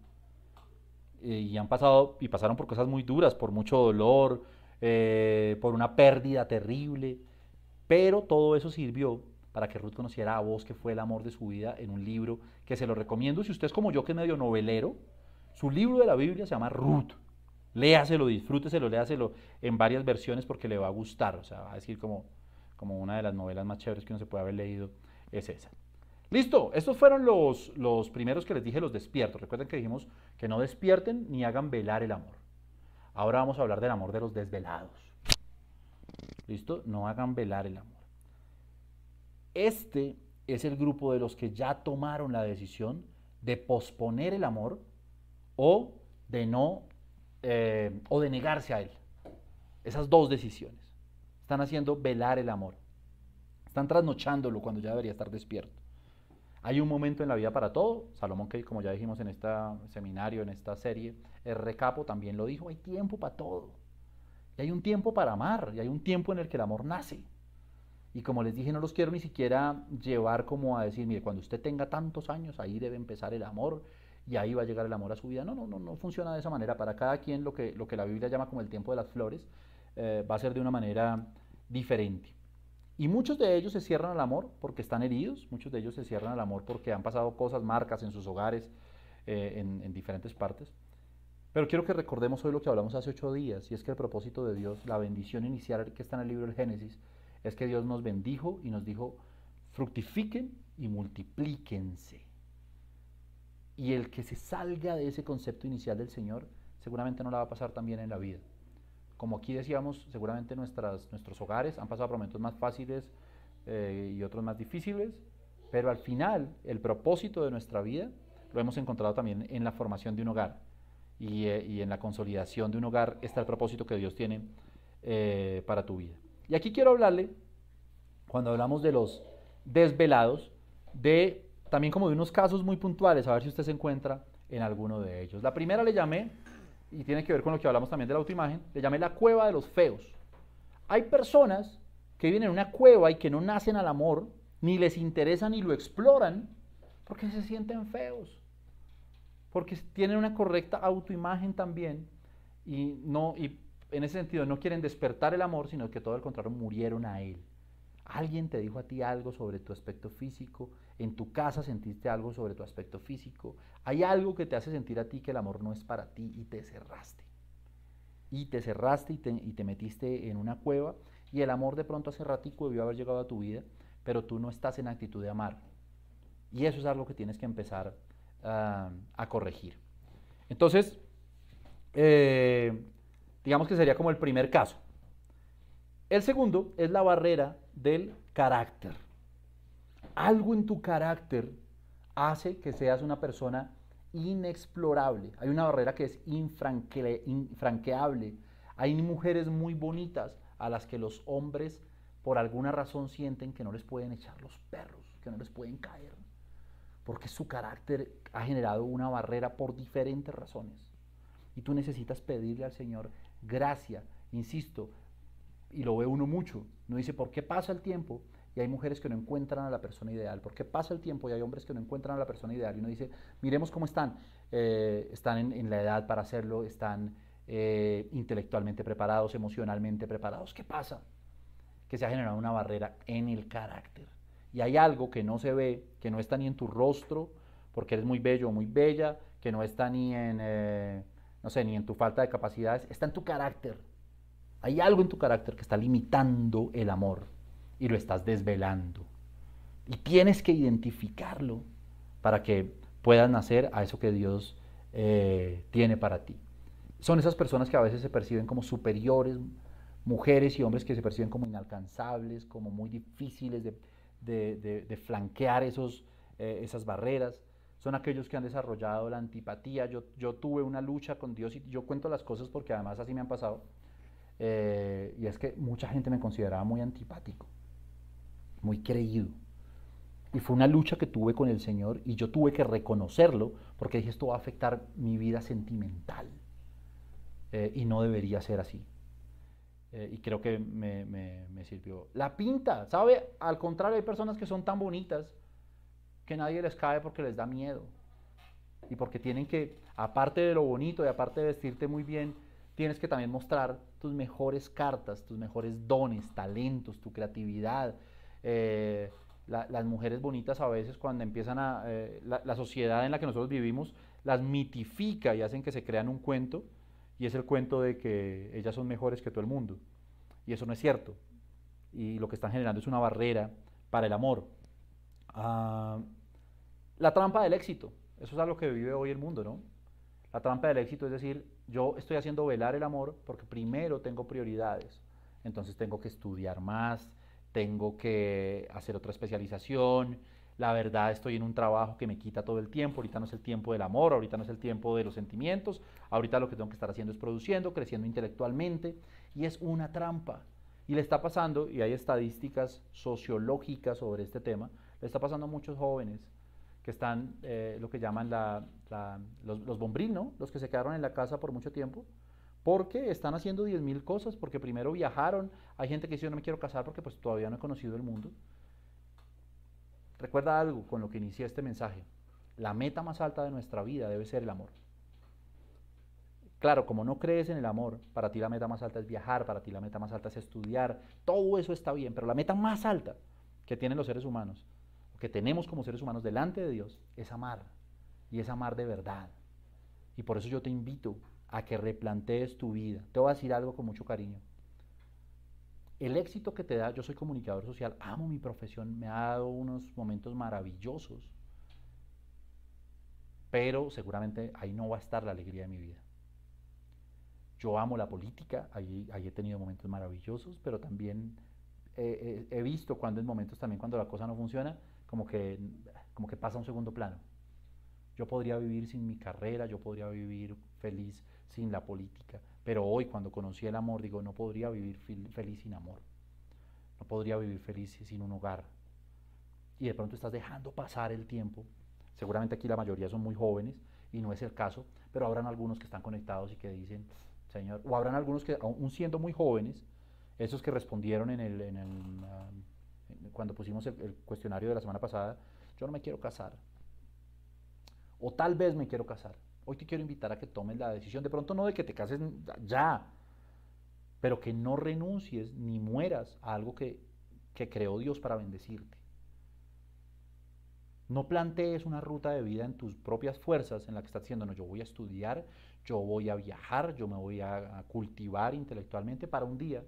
Eh, y han pasado, y pasaron por cosas muy duras, por mucho dolor, eh, por una pérdida terrible, pero todo eso sirvió para que Ruth conociera a vos, que fue el amor de su vida, en un libro que se lo recomiendo. Si usted es como yo, que es medio novelero, su libro de la Biblia se llama Ruth. Léaselo, disfrúteselo, léaselo en varias versiones porque le va a gustar. O sea, va a decir como, como una de las novelas más chéveres que uno se puede haber leído es esa. Listo, estos fueron los, los primeros que les dije, los despiertos. Recuerden que dijimos que no despierten ni hagan velar el amor. Ahora vamos a hablar del amor de los desvelados. ¿Listo? No hagan velar el amor. Este es el grupo de los que ya tomaron la decisión de posponer el amor o de no eh, o de negarse a Él. Esas dos decisiones. Están haciendo velar el amor. Están trasnochándolo cuando ya debería estar despierto. Hay un momento en la vida para todo. Salomón, que como ya dijimos en este seminario, en esta serie, el recapo también lo dijo, hay tiempo para todo. Y hay un tiempo para amar, y hay un tiempo en el que el amor nace. Y como les dije, no los quiero ni siquiera llevar como a decir, mire, cuando usted tenga tantos años, ahí debe empezar el amor y ahí va a llegar el amor a su vida. No, no, no, no funciona de esa manera. Para cada quien lo que, lo que la Biblia llama como el tiempo de las flores eh, va a ser de una manera diferente. Y muchos de ellos se cierran al amor porque están heridos, muchos de ellos se cierran al amor porque han pasado cosas, marcas en sus hogares, eh, en, en diferentes partes. Pero quiero que recordemos hoy lo que hablamos hace ocho días, y es que el propósito de Dios, la bendición inicial que está en el libro del Génesis, es que Dios nos bendijo y nos dijo, fructifiquen y multiplíquense. Y el que se salga de ese concepto inicial del Señor, seguramente no la va a pasar tan bien en la vida. Como aquí decíamos, seguramente nuestras, nuestros hogares han pasado por momentos más fáciles eh, y otros más difíciles, pero al final el propósito de nuestra vida lo hemos encontrado también en la formación de un hogar y, eh, en la consolidación de un hogar está el propósito que Dios tiene eh, para tu vida. Y aquí quiero hablarle, cuando hablamos de los desvelados, de también como de unos casos muy puntuales, a ver si usted se encuentra en alguno de ellos. La primera le llamé, y tiene que ver con lo que hablamos también de la autoimagen, le llamé la cueva de los feos. Hay personas que viven en una cueva y que no nacen al amor, ni les interesa ni lo exploran, porque se sienten feos, porque tienen una correcta autoimagen también, y, no, y en ese sentido no quieren despertar el amor, sino que todo el contrario murieron a él. ¿Alguien te dijo a ti algo sobre tu aspecto físico? ¿En tu casa sentiste algo sobre tu aspecto físico? ¿Hay algo que te hace sentir a ti que el amor no es para ti y te cerraste? Y te cerraste y te, metiste en una cueva y el amor de pronto hace ratico debió haber llegado a tu vida, pero tú no estás en actitud de amar. Y eso es algo que tienes que empezar ah, a corregir. Entonces, eh, digamos que sería como el primer caso. El segundo es la barrera del carácter. Algo en tu carácter hace que seas una persona inexplorable. Hay una barrera que es infranqueable. Hay mujeres muy bonitas a las que los hombres por alguna razón sienten que no les pueden echar los perros, que no les pueden caer, porque su carácter ha generado una barrera por diferentes razones. Y tú necesitas pedirle al Señor gracia, insisto, y lo ve uno mucho. No dice, ¿por qué pasa el tiempo? Y hay mujeres que no encuentran a la persona ideal. ¿Por qué pasa el tiempo? Y hay hombres que no encuentran a la persona ideal. Y uno dice, miremos cómo están. Eh, están en, la edad para hacerlo, están eh, intelectualmente preparados, emocionalmente preparados. ¿Qué pasa? Que se ha generado una barrera en el carácter. Y hay algo que no se ve, que no está ni en tu rostro, porque eres muy bello o muy bella, que no está ni en, eh, no sé, ni en tu falta de capacidades, está en tu carácter. Hay algo en tu carácter que está limitando el amor y lo estás desvelando. Y tienes que identificarlo para que puedas nacer a eso que Dios eh, tiene para ti. Son esas personas que a veces se perciben como superiores, mujeres y hombres que se perciben como inalcanzables, como muy difíciles de, flanquear esos, eh, esas barreras son aquellos que han desarrollado la antipatía. Yo, yo tuve una lucha con Dios y yo cuento las cosas porque además así me han pasado. Eh, y es que mucha gente me consideraba muy antipático, muy creído. Y fue una lucha que tuve con el Señor y yo tuve que reconocerlo porque dije esto va a afectar mi vida sentimental. Eh, y no debería ser así. Eh, y creo que me, me, sirvió. La pinta, ¿sabe? Al contrario, hay personas que son tan bonitas que nadie les cae porque les da miedo. Y porque tienen que, aparte de lo bonito y aparte de vestirte muy bien, tienes que también mostrar tus mejores cartas, tus mejores dones, talentos, tu creatividad. Eh, las mujeres bonitas a veces cuando empiezan a... Eh, la, sociedad en la que nosotros vivimos las mitifica y hacen que se crean un cuento y es el cuento de que ellas son mejores que todo el mundo. Y eso no es cierto. Y lo que están generando es una barrera para el amor. Ah, la trampa del éxito, eso es algo que vive hoy el mundo, ¿no? La trampa del éxito es decir, yo estoy haciendo velar el amor porque primero tengo prioridades, entonces tengo que estudiar más, tengo que hacer otra especialización, la verdad estoy en un trabajo que me quita todo el tiempo, ahorita no es el tiempo del amor, ahorita no es el tiempo de los sentimientos, ahorita lo que tengo que estar haciendo es produciendo, creciendo intelectualmente, y es una trampa. Y le está pasando, y hay estadísticas sociológicas sobre este tema, le está pasando a muchos jóvenes que están, eh, lo que llaman los, los bombril. Los que se quedaron en la casa por mucho tiempo, porque están haciendo 10.000 cosas, porque primero viajaron, hay gente que dice yo no me quiero casar porque pues todavía no he conocido el mundo. Recuerda algo con lo que inicié este mensaje, la meta más alta de nuestra vida debe ser el amor. Claro, como no crees en el amor, para ti la meta más alta es viajar, para ti la meta más alta es estudiar, todo eso está bien, pero la meta más alta que tienen los seres humanos que tenemos como seres humanos delante de Dios es amar. Y es amar de verdad. Y por eso yo te invito a que replantees tu vida. Te voy a decir algo con mucho cariño. El éxito que te da, yo soy comunicador social, amo mi profesión, me ha dado unos momentos maravillosos, pero seguramente ahí no va a estar la alegría de mi vida. Yo amo la política, ahí, ahí he tenido momentos maravillosos, pero también he visto cuando en momentos también cuando la cosa no funciona, como que, como que pasa un segundo plano. Yo podría vivir sin mi carrera, yo podría vivir feliz sin la política, pero hoy cuando conocí el amor digo, no podría vivir feliz sin amor, no podría vivir feliz sin un hogar. Y de pronto estás dejando pasar el tiempo. Seguramente aquí la mayoría son muy jóvenes y no es el caso, pero habrán algunos que están conectados y que dicen, Señor, o habrán algunos que aún siendo muy jóvenes, esos que respondieron en el, en el ah, cuando pusimos el, cuestionario de la semana pasada, yo no me quiero casar. O tal vez me quiero casar. Hoy te quiero invitar a que tomes la decisión, de pronto no de que te cases ya, pero que no renuncies ni mueras a algo que, que creó Dios para bendecirte. No plantees una ruta de vida en tus propias fuerzas en la que estás diciendo, no, yo voy a estudiar, yo voy a viajar, yo me voy a, cultivar intelectualmente para un día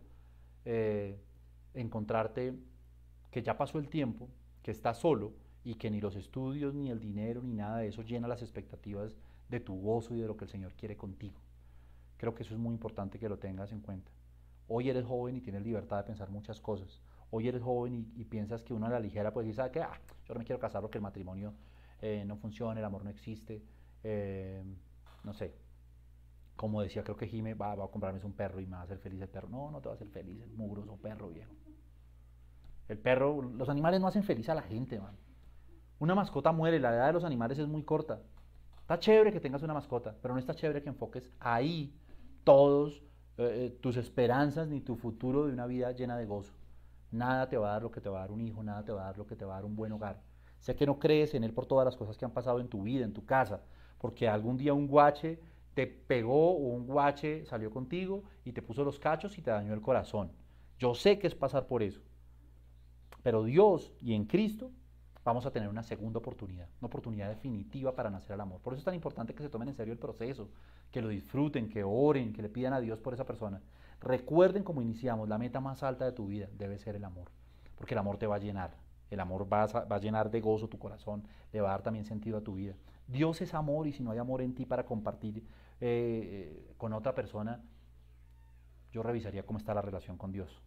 eh, encontrarte que ya pasó el tiempo, que está solo y que ni los estudios, ni el dinero, ni nada de eso llena las expectativas de tu gozo y de lo que el Señor quiere contigo. Creo que eso es muy importante que lo tengas en cuenta. Hoy eres joven y tienes libertad de pensar muchas cosas. Hoy eres joven y, piensas que uno a la ligera decir, ¿sabes qué? Ah, yo no me quiero casar porque el matrimonio eh, no funciona, el amor no existe. Eh, no sé. Como decía, creo que Jime va, a comprarme un perro y me va a hacer feliz el perro. No, no te va a hacer feliz el mugroso perro viejo. El perro, los animales no hacen feliz a la gente, man. Una mascota muere, la edad de los animales es muy corta. Está chévere que tengas una mascota, pero no está chévere que enfoques ahí todos eh, tus esperanzas ni tu futuro de una vida llena de gozo. Nada te va a dar lo que te va a dar un hijo, nada te va a dar lo que te va a dar un buen hogar. Sé que no crees en él por todas las cosas que han pasado en tu vida, en tu casa, porque algún día un guache te pegó o un guache salió contigo y te puso los cachos y te dañó el corazón. Yo sé que es pasar por eso. Pero Dios y en Cristo vamos a tener una segunda oportunidad, una oportunidad definitiva para nacer al amor. Por eso es tan importante que se tomen en serio el proceso, que lo disfruten, que oren, que le pidan a Dios por esa persona. Recuerden como iniciamos, la meta más alta de tu vida debe ser el amor, porque el amor te va a llenar, el amor va a, llenar de gozo tu corazón, le va a dar también sentido a tu vida. Dios es amor y si no hay amor en ti para compartir eh, eh, con otra persona, yo revisaría cómo está la relación con Dios.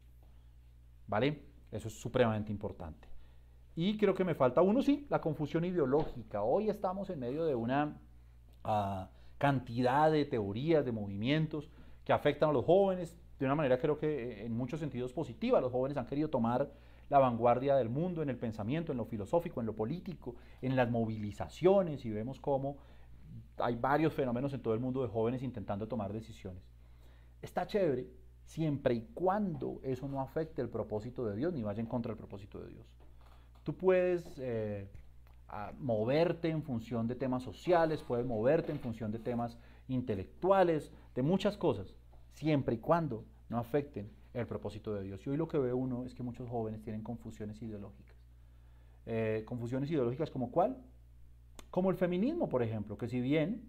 ¿Vale? Eso es supremamente importante. Y creo que me falta uno, sí, la confusión ideológica. Hoy estamos en medio de una ah, cantidad de teorías, de movimientos que afectan a los jóvenes de una manera creo que en muchos sentidos positiva. Los jóvenes han querido tomar la vanguardia del mundo en el pensamiento, en lo filosófico, en lo político, en las movilizaciones y vemos cómo hay varios fenómenos en todo el mundo de jóvenes intentando tomar decisiones. Está chévere siempre y cuando eso no afecte el propósito de Dios ni vaya en contra del propósito de Dios. Tú puedes eh, moverte en función de temas sociales, puedes moverte en función de temas intelectuales, de muchas cosas, siempre y cuando no afecten el propósito de Dios. Y hoy lo que ve uno es que muchos jóvenes tienen confusiones ideológicas. Eh, confusiones ideológicas como cuál? Como el feminismo, por ejemplo, que si bien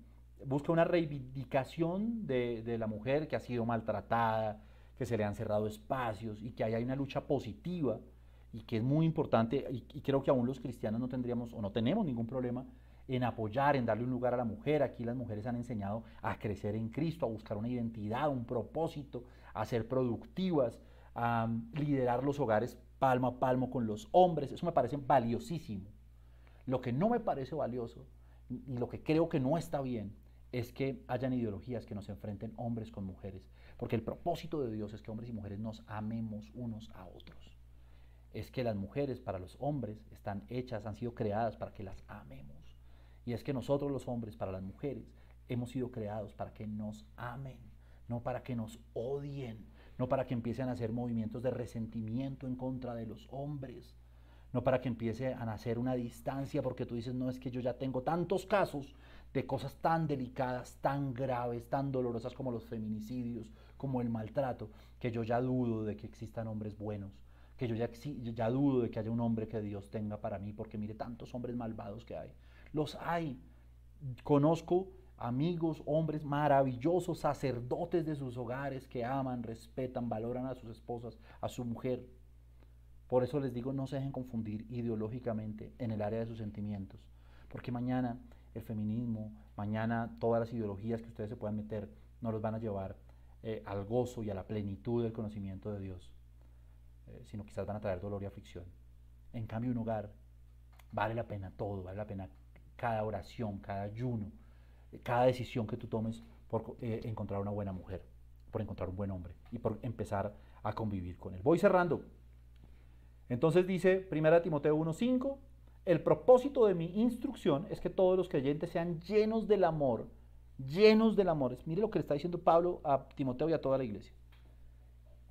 busca una reivindicación de, de la mujer que ha sido maltratada, que se le han cerrado espacios y que hay una lucha positiva y que es muy importante y, creo que aún los cristianos no tendríamos o no tenemos ningún problema en apoyar, en darle un lugar a la mujer. Aquí las mujeres han enseñado a crecer en Cristo, a buscar una identidad, un propósito, a ser productivas, a liderar los hogares palmo a palmo con los hombres. Eso me parece valiosísimo. Lo que no me parece valioso y lo que creo que no está bien es que hayan ideologías que nos enfrenten hombres con mujeres, porque el propósito de Dios es que hombres y mujeres nos amemos unos a otros es que las mujeres para los hombres están hechas, han sido creadas para que las amemos. Y es que nosotros los hombres para las mujeres hemos sido creados para que nos amen, no para que nos odien, no para que empiecen a hacer movimientos de resentimiento en contra de los hombres, no para que empiece a nacer una distancia porque tú dices, no es que yo ya tengo tantos casos de cosas tan delicadas, tan graves, tan dolorosas como los feminicidios, como el maltrato, que yo ya dudo de que existan hombres buenos que yo ya, ya dudo de que haya un hombre que Dios tenga para mí, porque mire tantos hombres malvados que hay. Los hay. Conozco amigos, hombres maravillosos, sacerdotes de sus hogares que aman, respetan, valoran a sus esposas, a su mujer. Por eso les digo, no se dejen confundir ideológicamente en el área de sus sentimientos, porque mañana el feminismo, mañana todas las ideologías que ustedes se puedan meter, no los van a llevar eh, al gozo y a la plenitud del conocimiento de Dios. Eh, sino quizás van a traer dolor y aflicción. En cambio, un hogar vale la pena todo, vale la pena cada oración, cada ayuno, eh, cada decisión que tú tomes por encontrar una buena mujer, por encontrar un buen hombre y por empezar a convivir con él. Voy cerrando. Entonces dice 1 Timoteo 1:5, el propósito de mi instrucción es que todos los creyentes sean llenos del amor, llenos del amor. Mire lo que le está diciendo Pablo a Timoteo y a toda la iglesia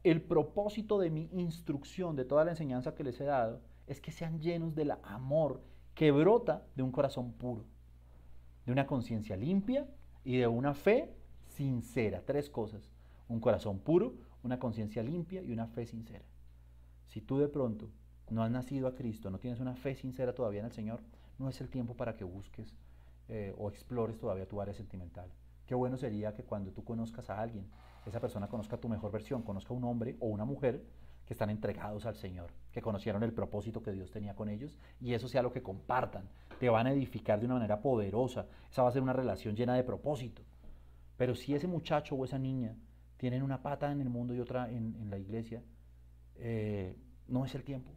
el propósito de mi instrucción, de toda la enseñanza que les he dado, es que sean llenos del amor que brota de un corazón puro, de una conciencia limpia y de una fe sincera. Tres cosas. Un corazón puro, una conciencia limpia y una fe sincera. Si tú de pronto no has nacido a Cristo, no tienes una fe sincera todavía en el Señor, no es el tiempo para que busques eh, o explores todavía tu área sentimental. Qué bueno sería que cuando tú conozcas a alguien, esa persona conozca tu mejor versión, conozca un hombre o una mujer que están entregados al Señor, que conocieron el propósito que Dios tenía con ellos y eso sea lo que compartan. Te van a edificar de una manera poderosa. Esa va a ser una relación llena de propósito. Pero si ese muchacho o esa niña tienen una pata en el mundo y otra en, la iglesia, eh, no es el tiempo.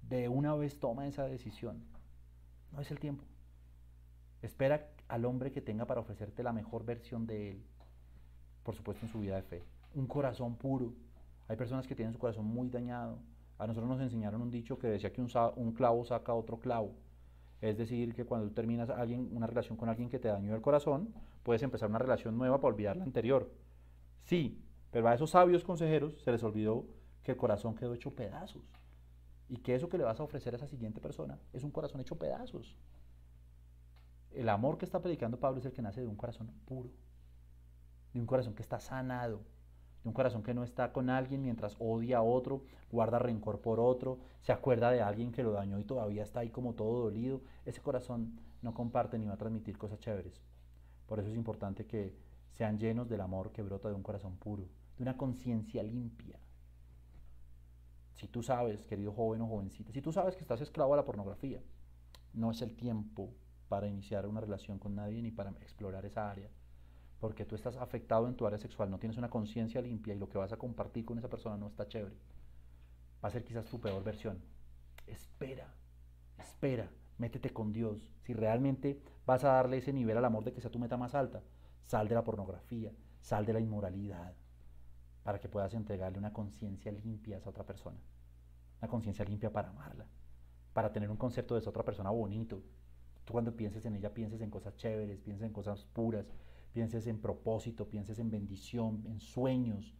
De una vez toma esa decisión. No es el tiempo. Espera al hombre que tenga para ofrecerte la mejor versión de él, por supuesto en su vida de fe. Un corazón puro, hay personas que tienen su corazón muy dañado. A nosotros nos enseñaron un dicho que decía que un, clavo saca otro clavo. Es decir, que cuando terminas alguien, una relación con alguien que te dañó el corazón, puedes empezar una relación nueva para olvidar la anterior. Sí, pero a esos sabios consejeros se les olvidó que el corazón quedó hecho pedazos. Y que eso que le vas a ofrecer a esa siguiente persona es un corazón hecho pedazos. El amor que está predicando Pablo es el que nace de un corazón puro, de un corazón que está sanado, de un corazón que no está con alguien mientras odia a otro, guarda rencor por otro, se acuerda de alguien que lo dañó y todavía está ahí como todo dolido. Ese corazón no comparte ni va a transmitir cosas chéveres. Por eso es importante que sean llenos del amor que brota de un corazón puro, de una conciencia limpia. Si tú sabes, querido joven o jovencita, si tú sabes que estás esclavo a la pornografía, no es el tiempo para iniciar una relación con nadie ni para explorar esa área porque tú estás afectado en tu área sexual, no tienes una conciencia limpia y lo que vas a compartir con esa persona no está chévere. Va a ser quizás tu peor versión. Espera, espera, métete con Dios. Si realmente vas a darle ese nivel al amor de que sea tu meta más alta, sal de la pornografía, sal de la inmoralidad, para que puedas entregarle una conciencia limpia a esa otra persona. Una conciencia limpia para amarla, para tener un concepto de esa otra persona bonito. Tú cuando pienses en ella pienses en cosas chéveres, pienses en cosas puras, pienses en propósito, pienses en bendición, en sueños,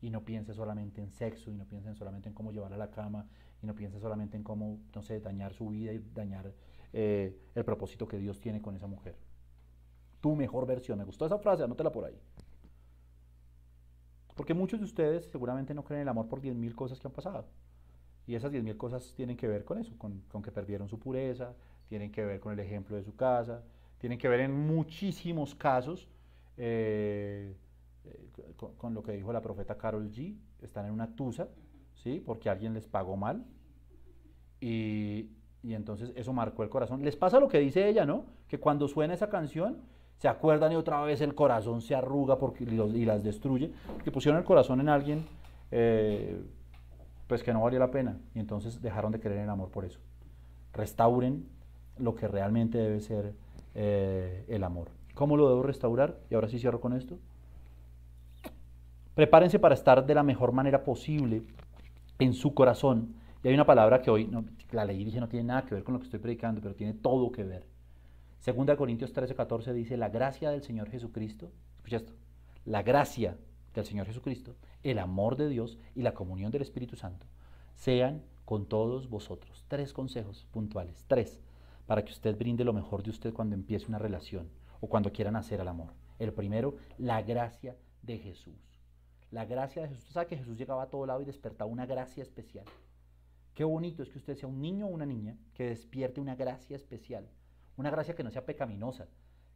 y no pienses solamente en sexo, y no pienses solamente en cómo llevarla a la cama, y no pienses solamente en cómo, no sé, dañar su vida y dañar eh, el propósito que Dios tiene con esa mujer. Tu mejor versión. Me gustó esa frase, anótela por ahí. Porque muchos de ustedes seguramente no creen en el amor por 10.000 cosas que han pasado. Y esas 10.000 cosas tienen que ver con eso, con, con que perdieron su pureza, tienen que ver con el ejemplo de su casa, tienen que ver en muchísimos casos eh, con, lo que dijo la profeta Carol G, están en una tusa, ¿sí? Porque alguien les pagó mal. Y, y, entonces eso marcó el corazón. Les pasa lo que dice ella, ¿no? Que cuando suena esa canción, se acuerdan y otra vez el corazón se arruga porque, y, las destruye. Que pusieron el corazón en alguien, eh, pues que no valía la pena. Y entonces dejaron de creer en el amor por eso. Restauren lo que realmente debe ser eh, el amor. ¿Cómo lo debo restaurar? Y ahora sí cierro con esto. Prepárense para estar de la mejor manera posible en su corazón. Y hay una palabra que hoy, no, la leí y dije no tiene nada que ver con lo que estoy predicando, pero tiene todo que ver. Segunda Corintios 13, 14 dice, la gracia del Señor Jesucristo, escucha esto, la gracia del Señor Jesucristo, el amor de Dios y la comunión del Espíritu Santo sean con todos vosotros. Tres consejos puntuales, tres, para que usted brinde lo mejor de usted cuando empiece una relación o cuando quieran hacer el amor. El primero, la gracia de Jesús. La gracia de Jesús. Usted sabe que Jesús llegaba a todo lado y despertaba una gracia especial. Qué bonito es que usted sea un niño o una niña que despierte una gracia especial. Una gracia que no sea pecaminosa.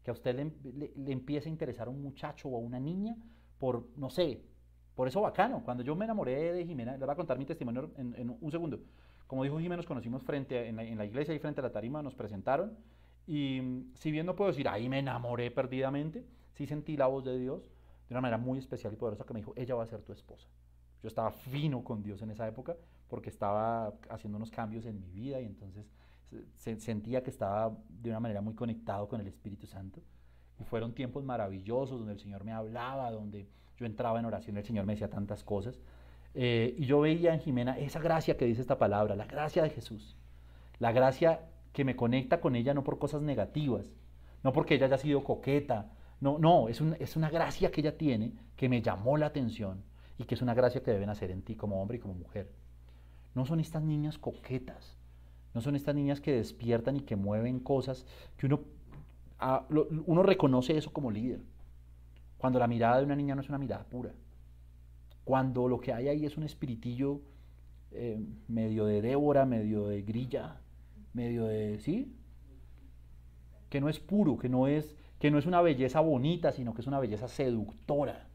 Que a usted le, empiece a interesar a un muchacho o a una niña por, no sé, por eso bacano. Cuando yo me enamoré de Jimena, le voy a contar mi testimonio en, un segundo. Como dijo Jimena, nos conocimos frente en, la, en la iglesia y frente a la tarima, nos presentaron y mm, si bien no puedo decir, ahí me enamoré perdidamente, sí sentí la voz de Dios de una manera muy especial y poderosa que me dijo, ella va a ser tu esposa. Yo estaba fino con Dios en esa época porque estaba haciendo unos cambios en mi vida y entonces sentía que estaba de una manera muy conectado con el Espíritu Santo. Y fueron tiempos maravillosos donde el Señor me hablaba, donde yo entraba en oración, el Señor me decía tantas cosas. Eh, y yo veía en Jimena esa gracia que dice esta palabra, la gracia de Jesús. La gracia que me conecta con ella no por cosas negativas, no porque ella haya sido coqueta, no, no, es, es una gracia que ella tiene que me llamó la atención y que es una gracia que deben hacer en ti como hombre y como mujer. No son estas niñas coquetas, no son estas niñas que despiertan y que mueven cosas que uno, ah, uno reconoce eso como líder. Cuando la mirada de una niña no es una mirada pura. Cuando lo que hay ahí es un espiritillo eh, medio de Débora, medio de grilla, medio de, ¿sí? Que no es puro, que no es, que no es una belleza bonita, sino que es una belleza seductora,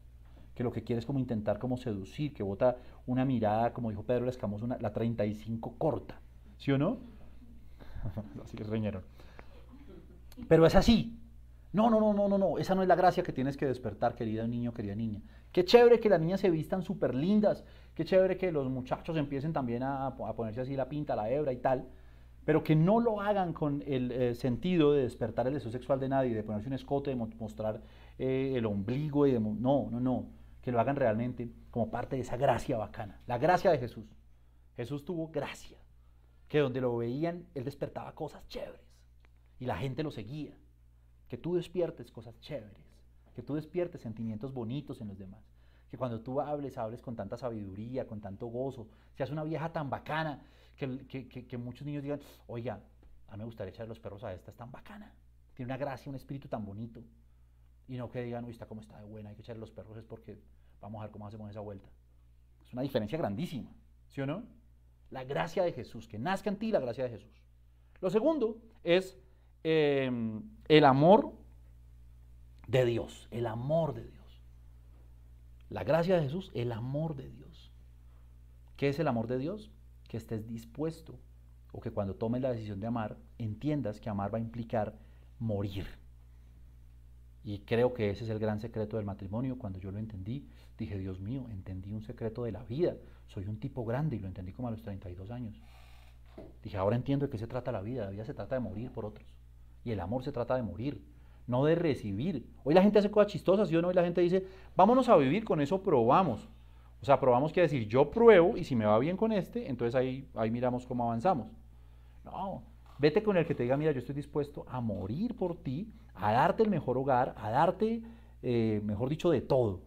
que lo que quiere es como intentar como seducir, que bota una mirada, como dijo Pedro Escamoso, una, la 35 corta, ¿sí o no? así que reñeron. Pero es así. No, no, no, no, no, no. Esa no es la gracia que tienes que despertar, querida niño, querida niña. Qué chévere que las niñas se vistan súper lindas. Qué chévere que los muchachos empiecen también a, ponerse así la pinta, la hebra y tal. Pero que no lo hagan con el eh, sentido de despertar el deseo sexual de nadie, de ponerse un escote, de mostrar eh, el ombligo. Y no, no, no. Que lo hagan realmente como parte de esa gracia bacana. La gracia de Jesús. Jesús tuvo gracia. Que donde lo veían, él despertaba cosas chéveres. Y la gente lo seguía que tú despiertes cosas chéveres, que tú despiertes sentimientos bonitos en los demás, que cuando tú hables, hables con tanta sabiduría, con tanto gozo, seas una vieja tan bacana, que, que, muchos niños digan, oiga, a mí me gustaría echar los perros a esta, es tan bacana, tiene una gracia, un espíritu tan bonito, y no que digan, uy, está como está de buena, hay que echarle los perros, es porque vamos a ver cómo hacemos esa vuelta. Es una diferencia grandísima, ¿sí o no? La gracia de Jesús, que nazca en ti la gracia de Jesús. Lo segundo es Em, el amor de Dios, el amor de Dios. La gracia de Jesús, el amor de Dios. ¿Qué es el amor de Dios? Que estés dispuesto o que cuando tomes la decisión de amar, entiendas que amar va a implicar morir. Y creo que ese es el gran secreto del matrimonio. Cuando yo lo entendí, dije, Dios mío, entendí un secreto de la vida. Soy un tipo grande y lo entendí como a los 32 años. Dije, ahora entiendo de qué se trata la vida. La vida se trata de morir por otros. Y el amor se trata de morir, no de recibir. Hoy la gente hace cosas chistosas, ¿sí o no? Hoy la gente dice, vámonos a vivir, con eso probamos. O sea, probamos quiere decir, yo pruebo y si me va bien con este, entonces ahí, ahí miramos cómo avanzamos. No, vete con el que te diga, mira, yo estoy dispuesto a morir por ti, a darte el mejor hogar, a darte, eh, mejor dicho, de todo.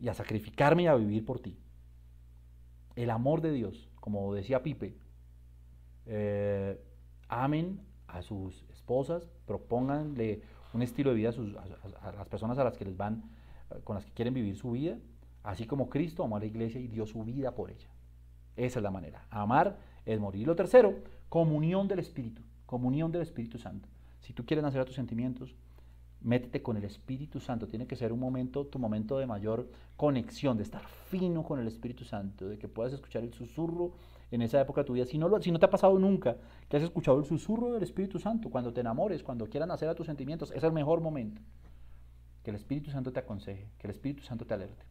Y a sacrificarme y a vivir por ti. El amor de Dios, como decía Pipe, eh, amen a sus esposas, propónganle un estilo de vida a, las personas a las que les van, con las que quieren vivir su vida, así como Cristo amó a la iglesia y dio su vida por ella. Esa es la manera. Amar es morir. Y lo tercero, comunión del Espíritu, comunión del Espíritu Santo. Si tú quieres nacer a tus sentimientos, métete con el Espíritu Santo. Tiene que ser un momento, tu momento de mayor conexión, de estar fino con el Espíritu Santo, de que puedas escuchar el susurro en esa época de tu vida. Si no, te ha pasado nunca que has escuchado el susurro del Espíritu Santo, cuando te enamores, cuando quieran hacer a tus sentimientos, es el mejor momento. Que el Espíritu Santo te aconseje, que el Espíritu Santo te alerte.